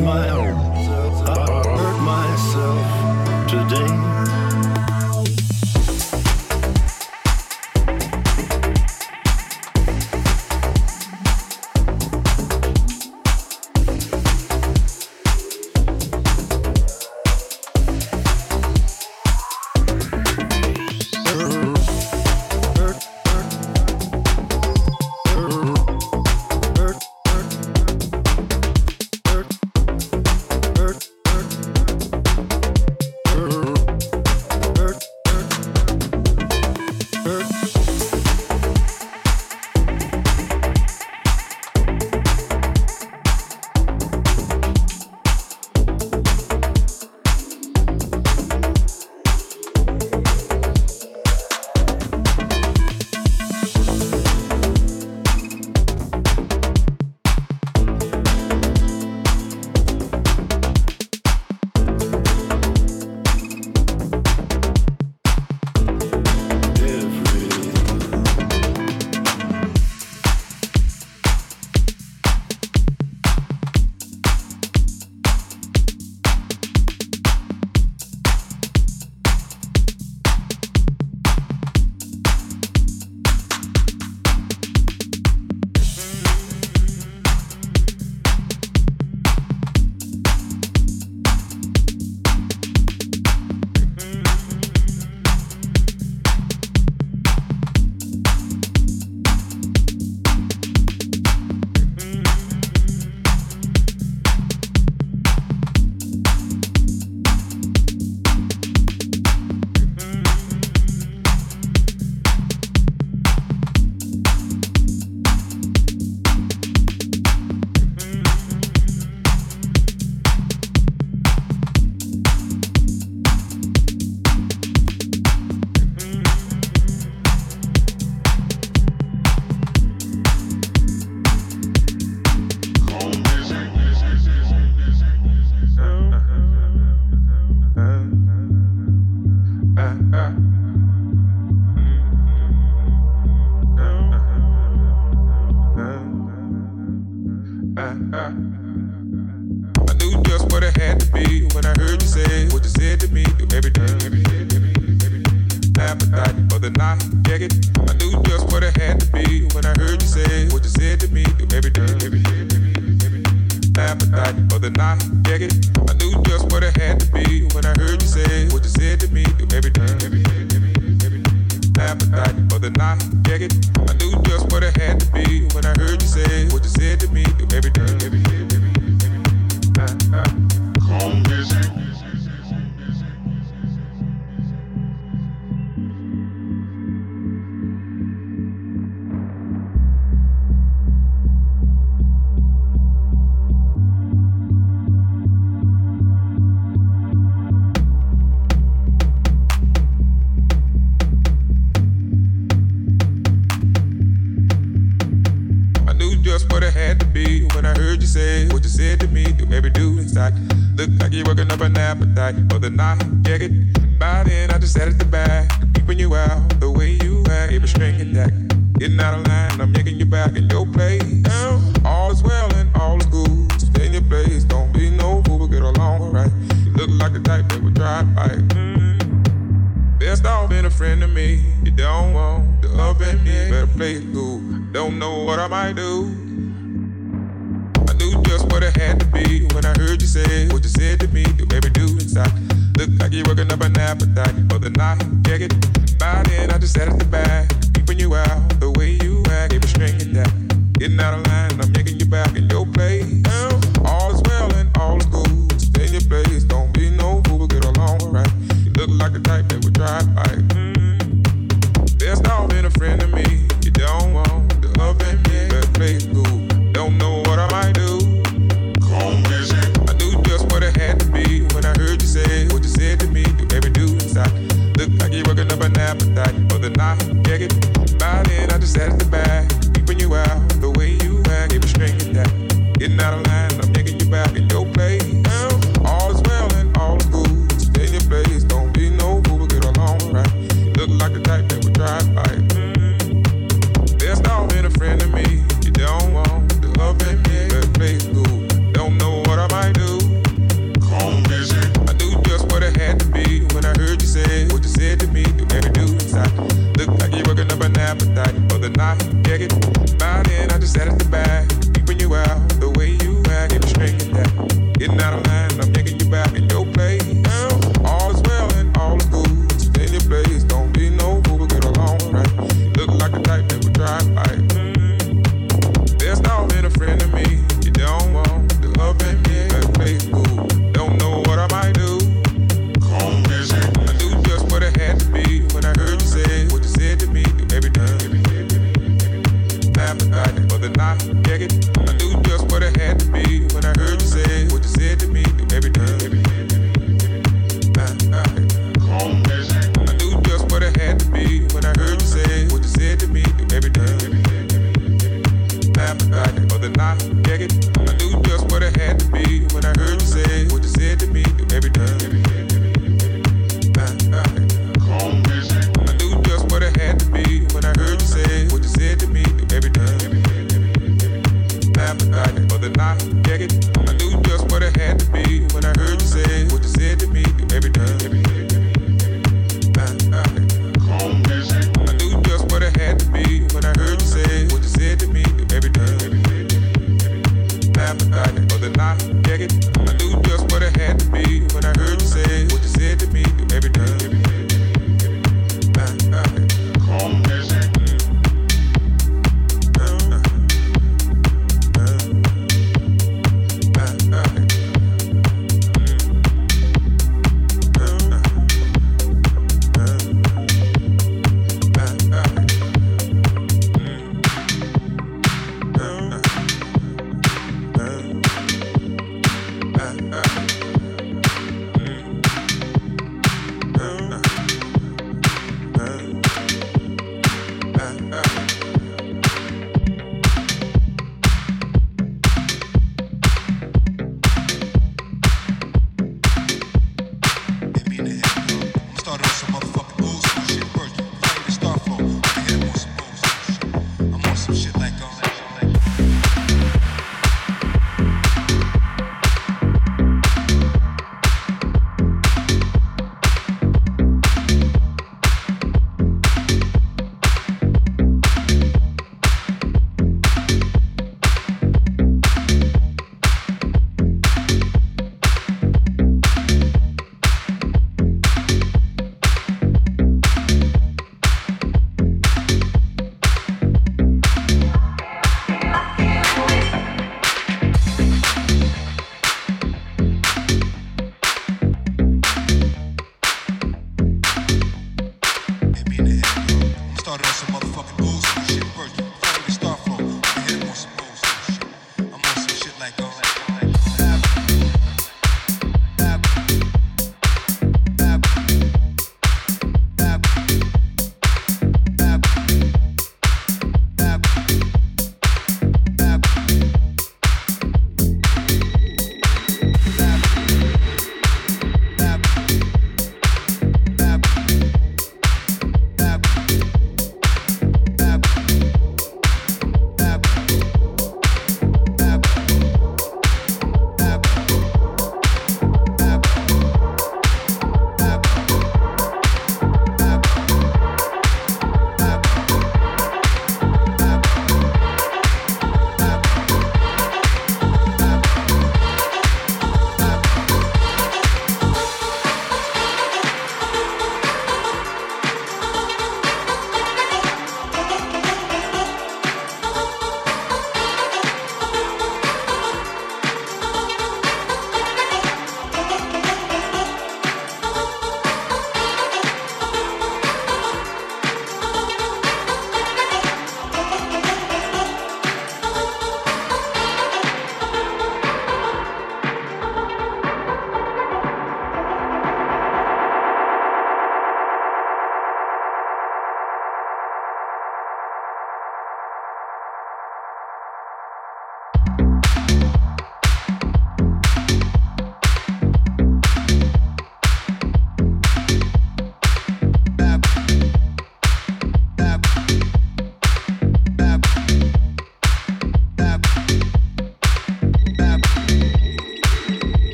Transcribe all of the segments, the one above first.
myself, hurt myself today.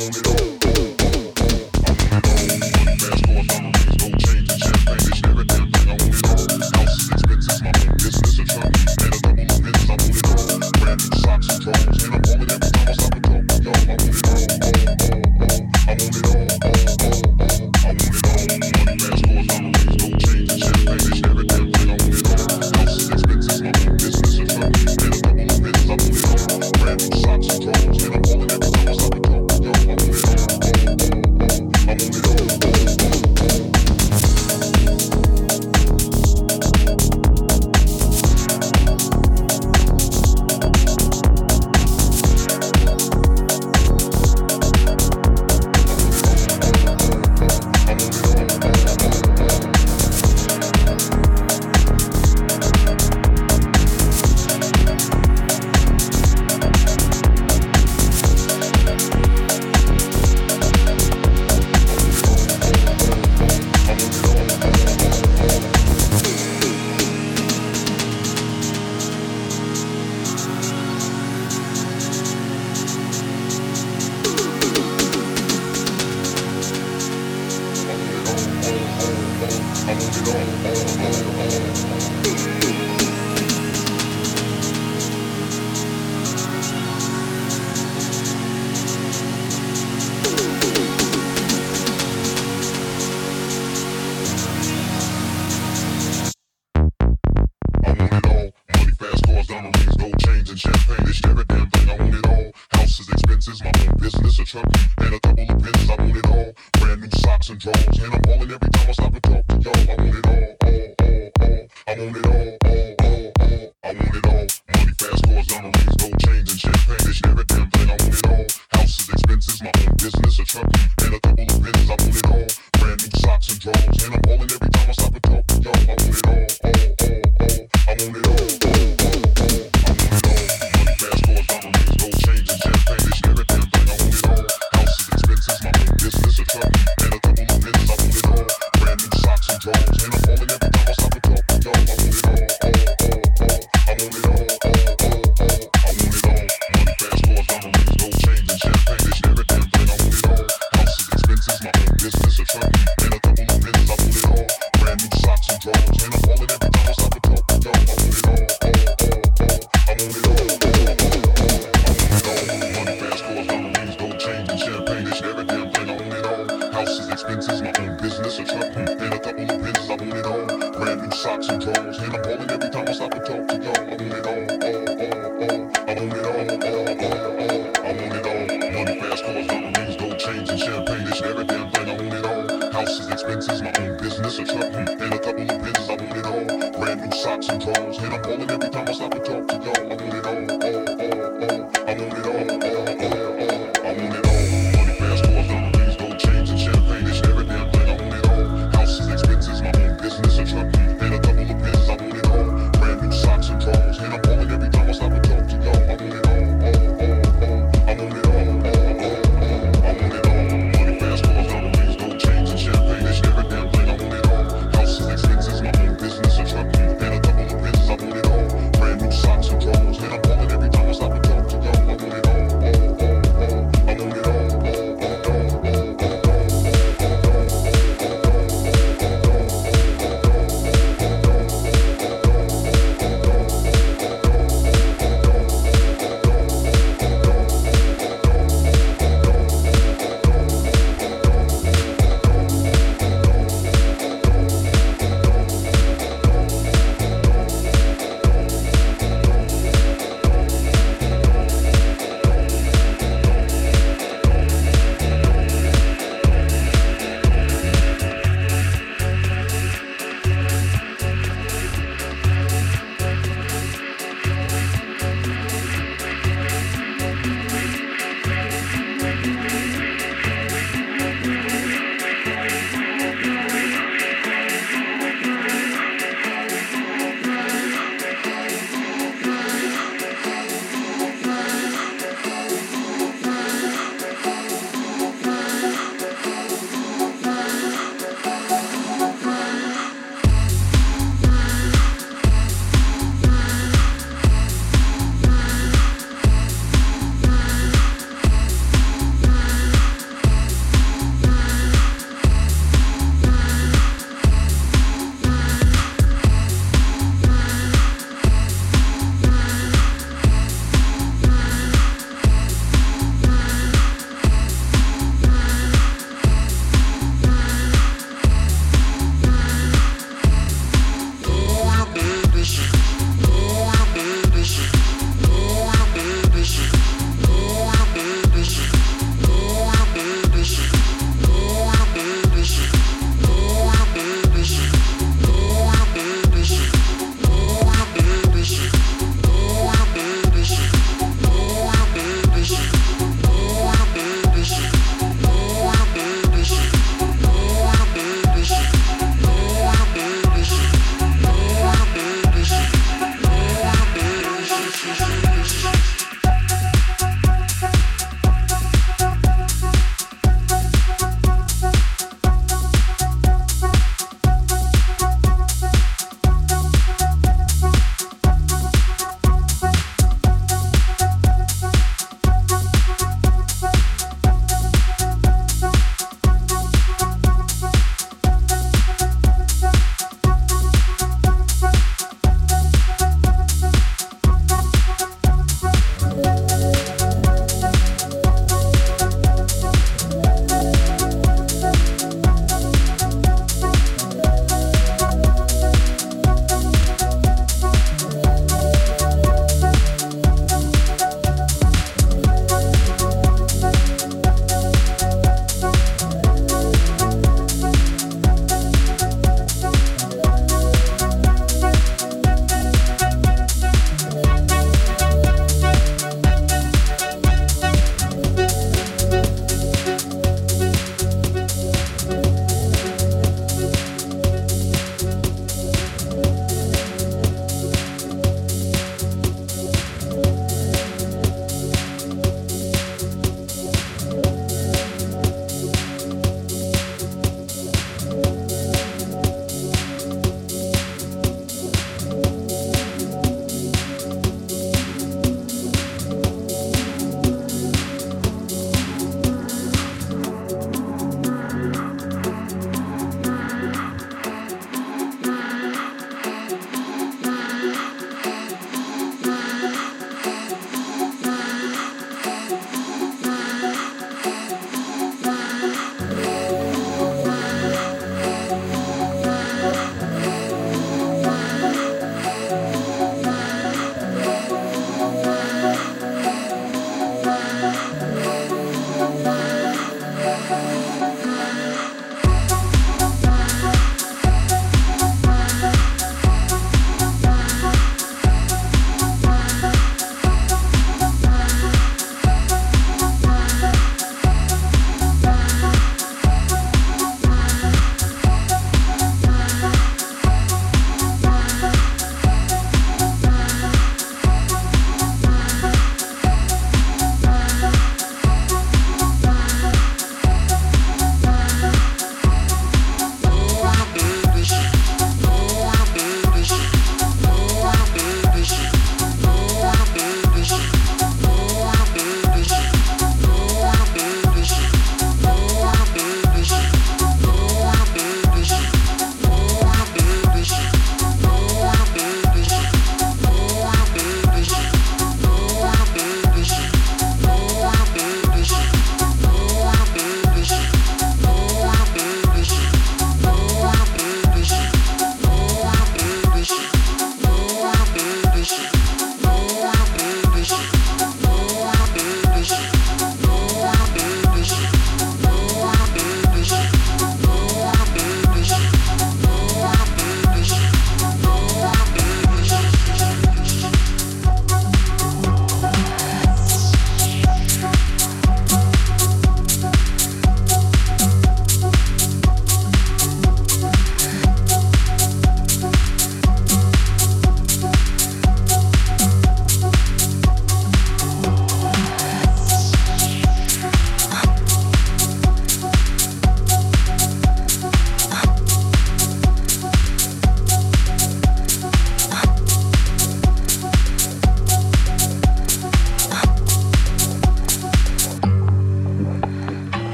on it all. I'm on it all. Mask off, I'm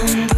on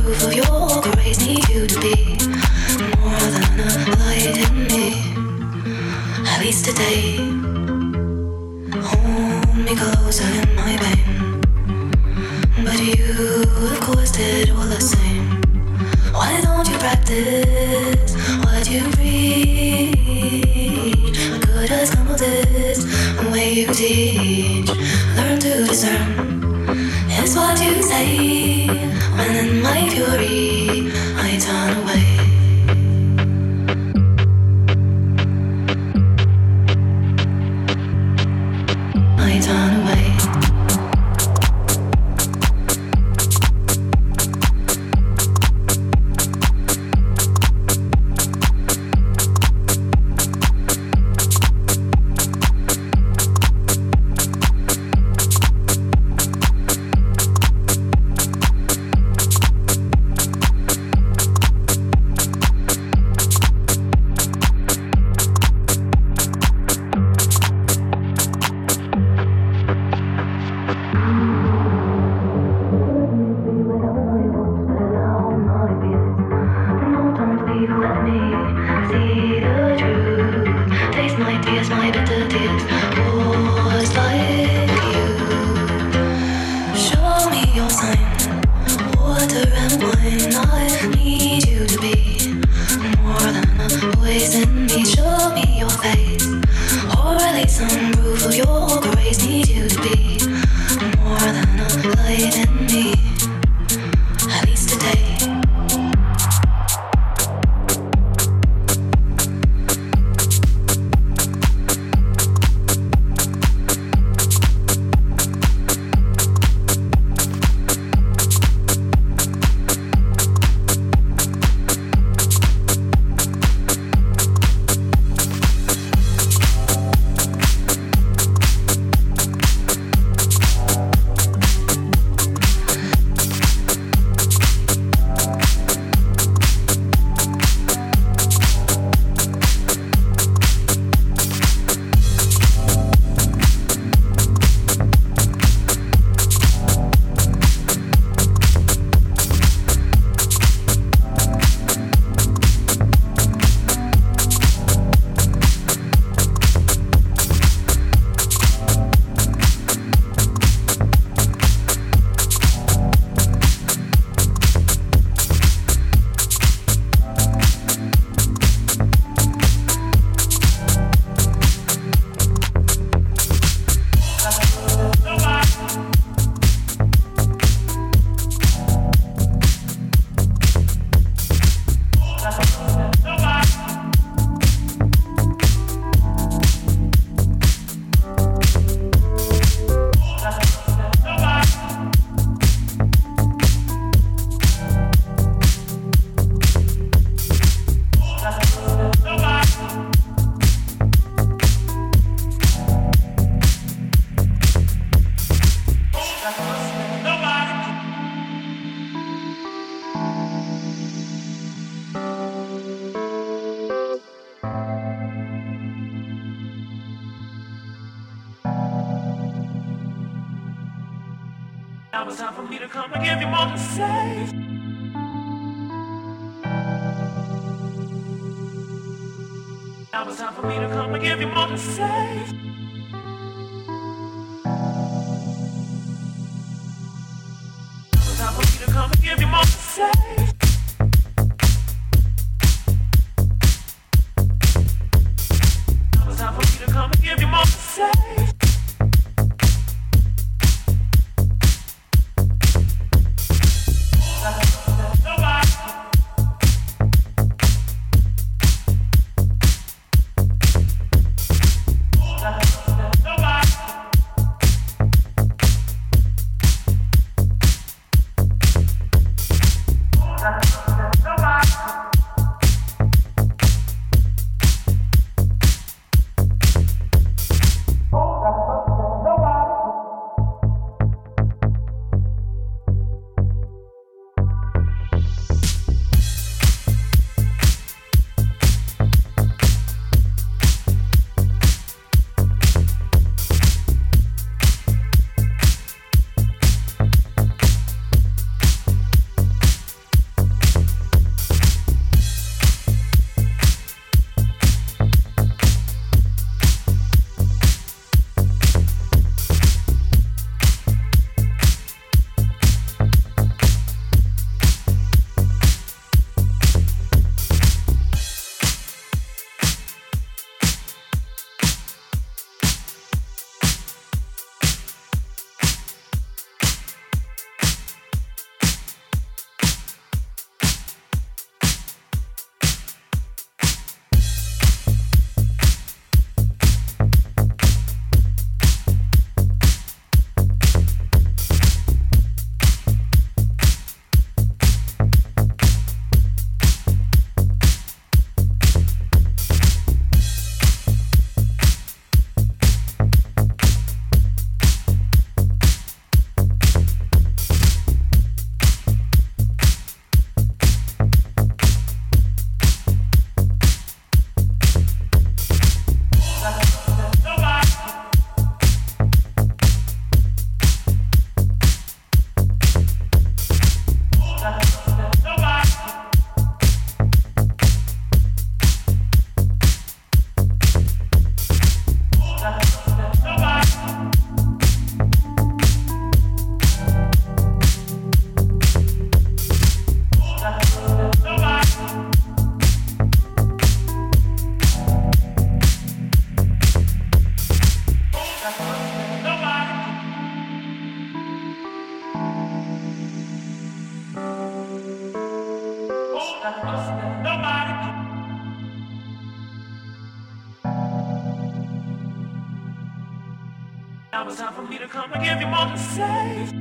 now it's time for me to come and give you more to say.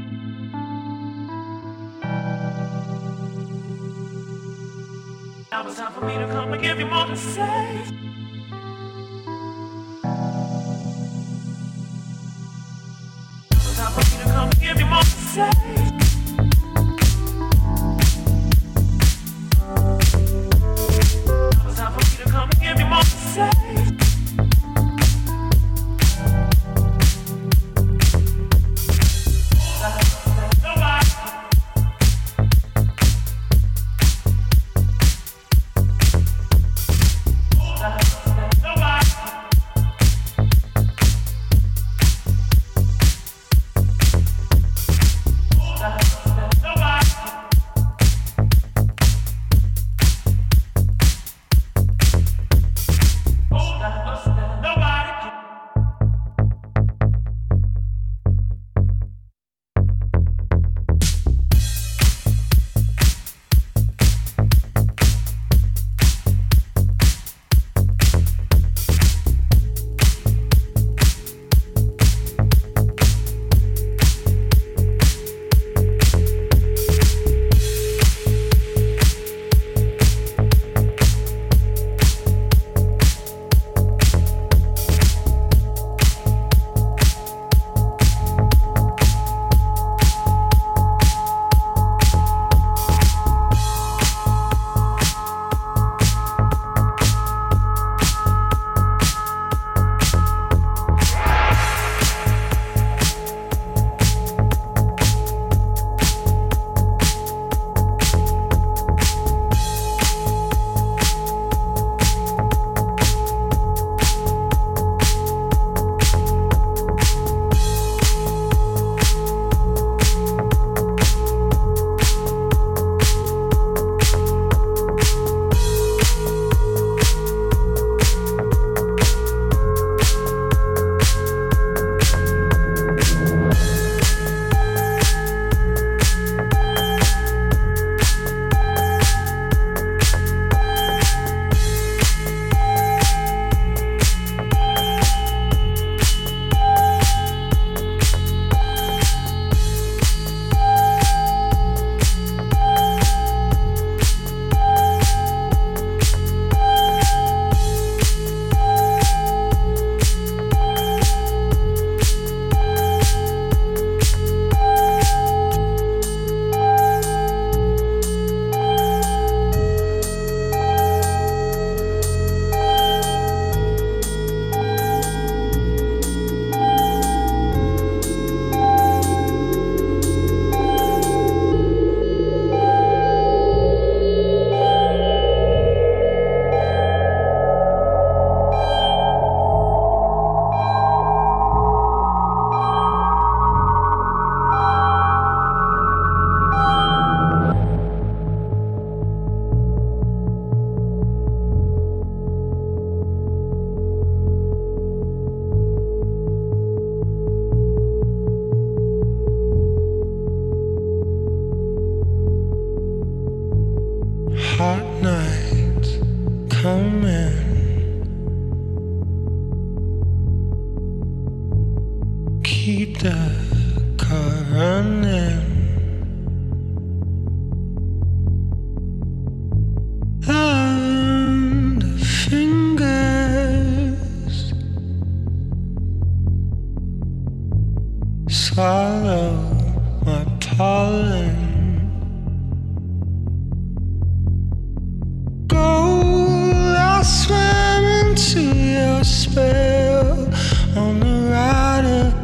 Now it's time for me to come and give you more to say. It's time for me to come and give you more to say.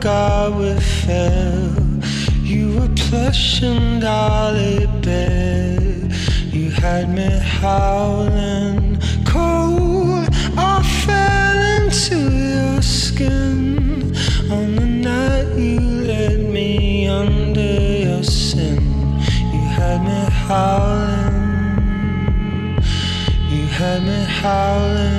sky would feel You were plush and dolly bed. You had me howling cold. I fell into your skin on the night you led me under your sin. You had me howling. You had me howling.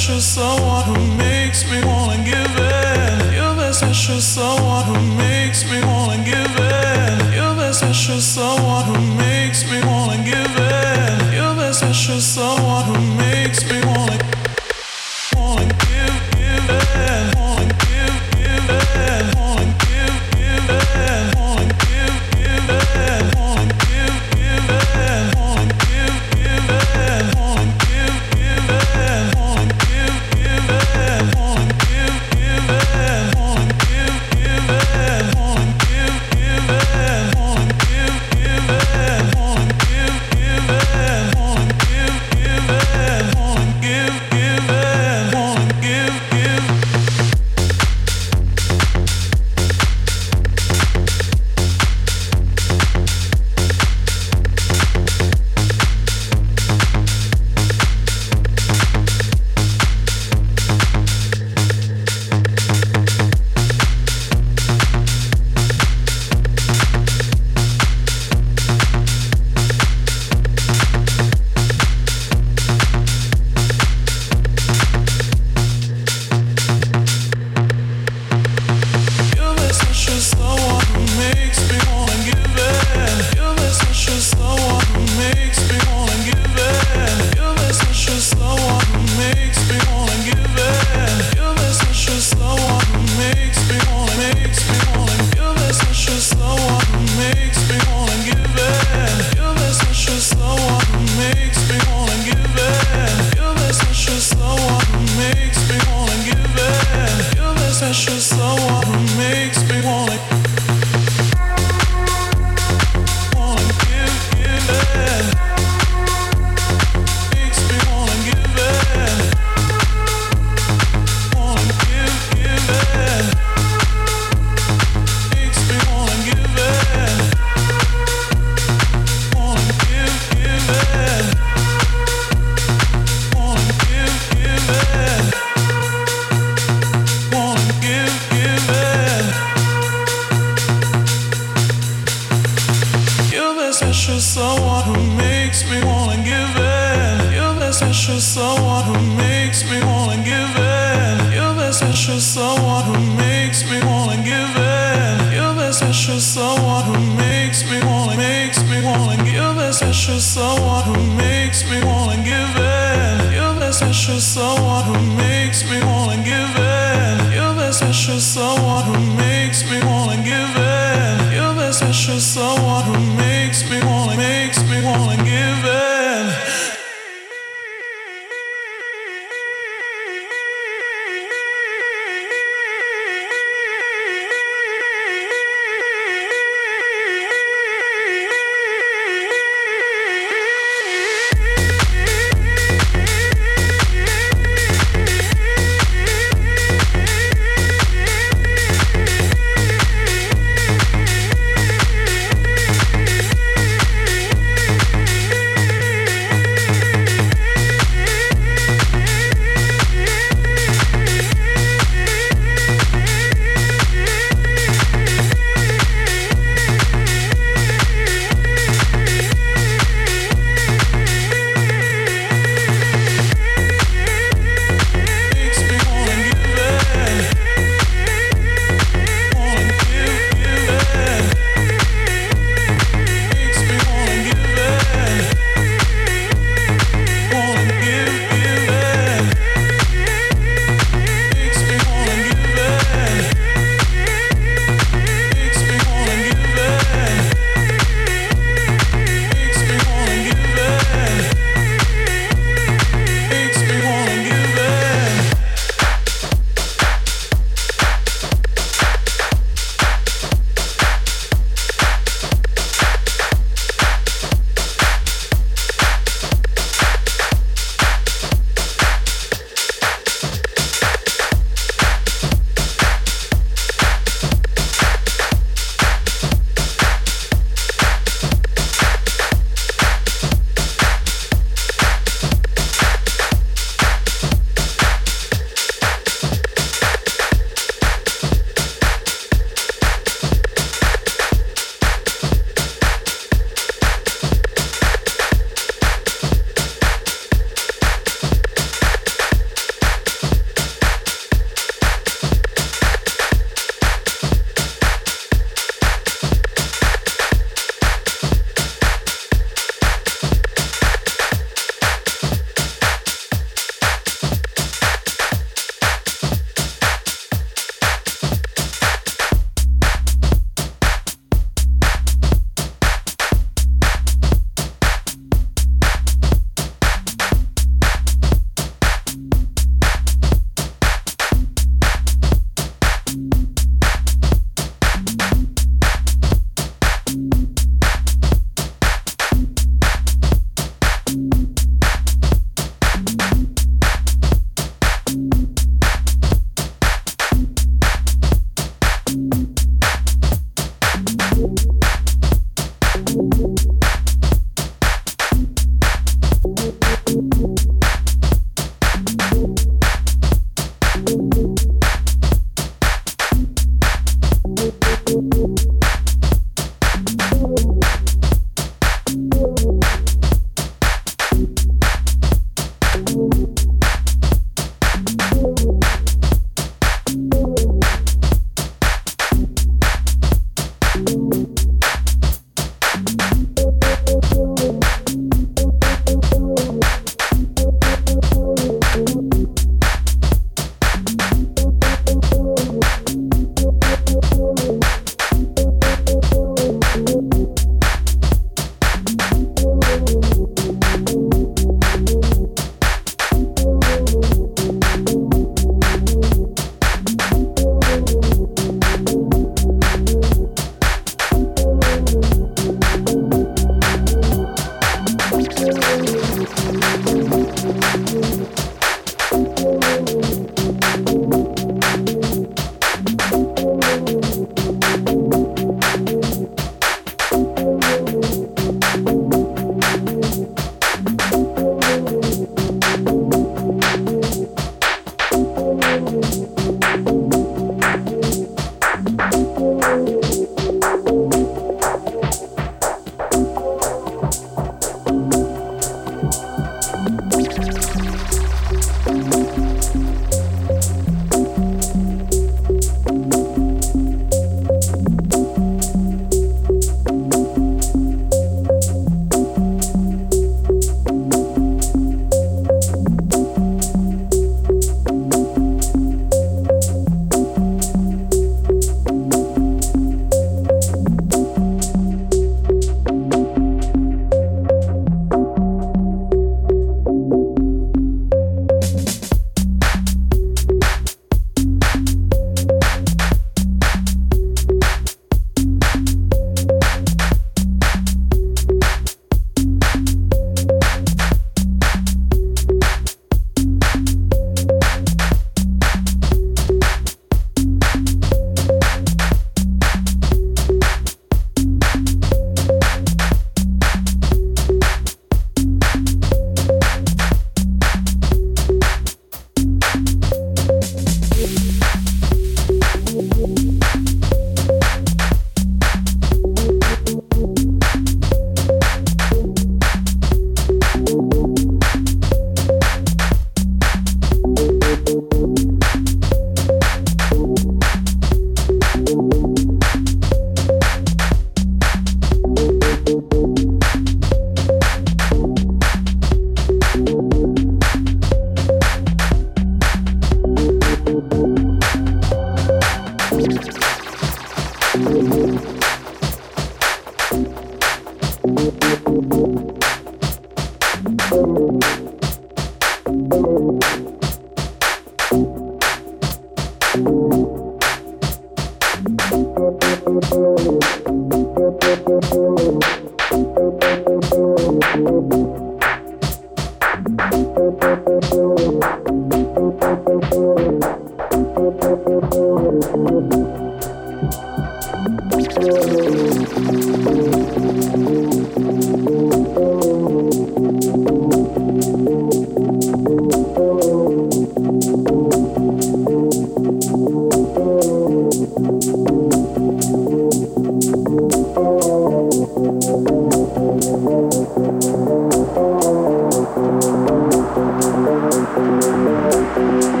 Música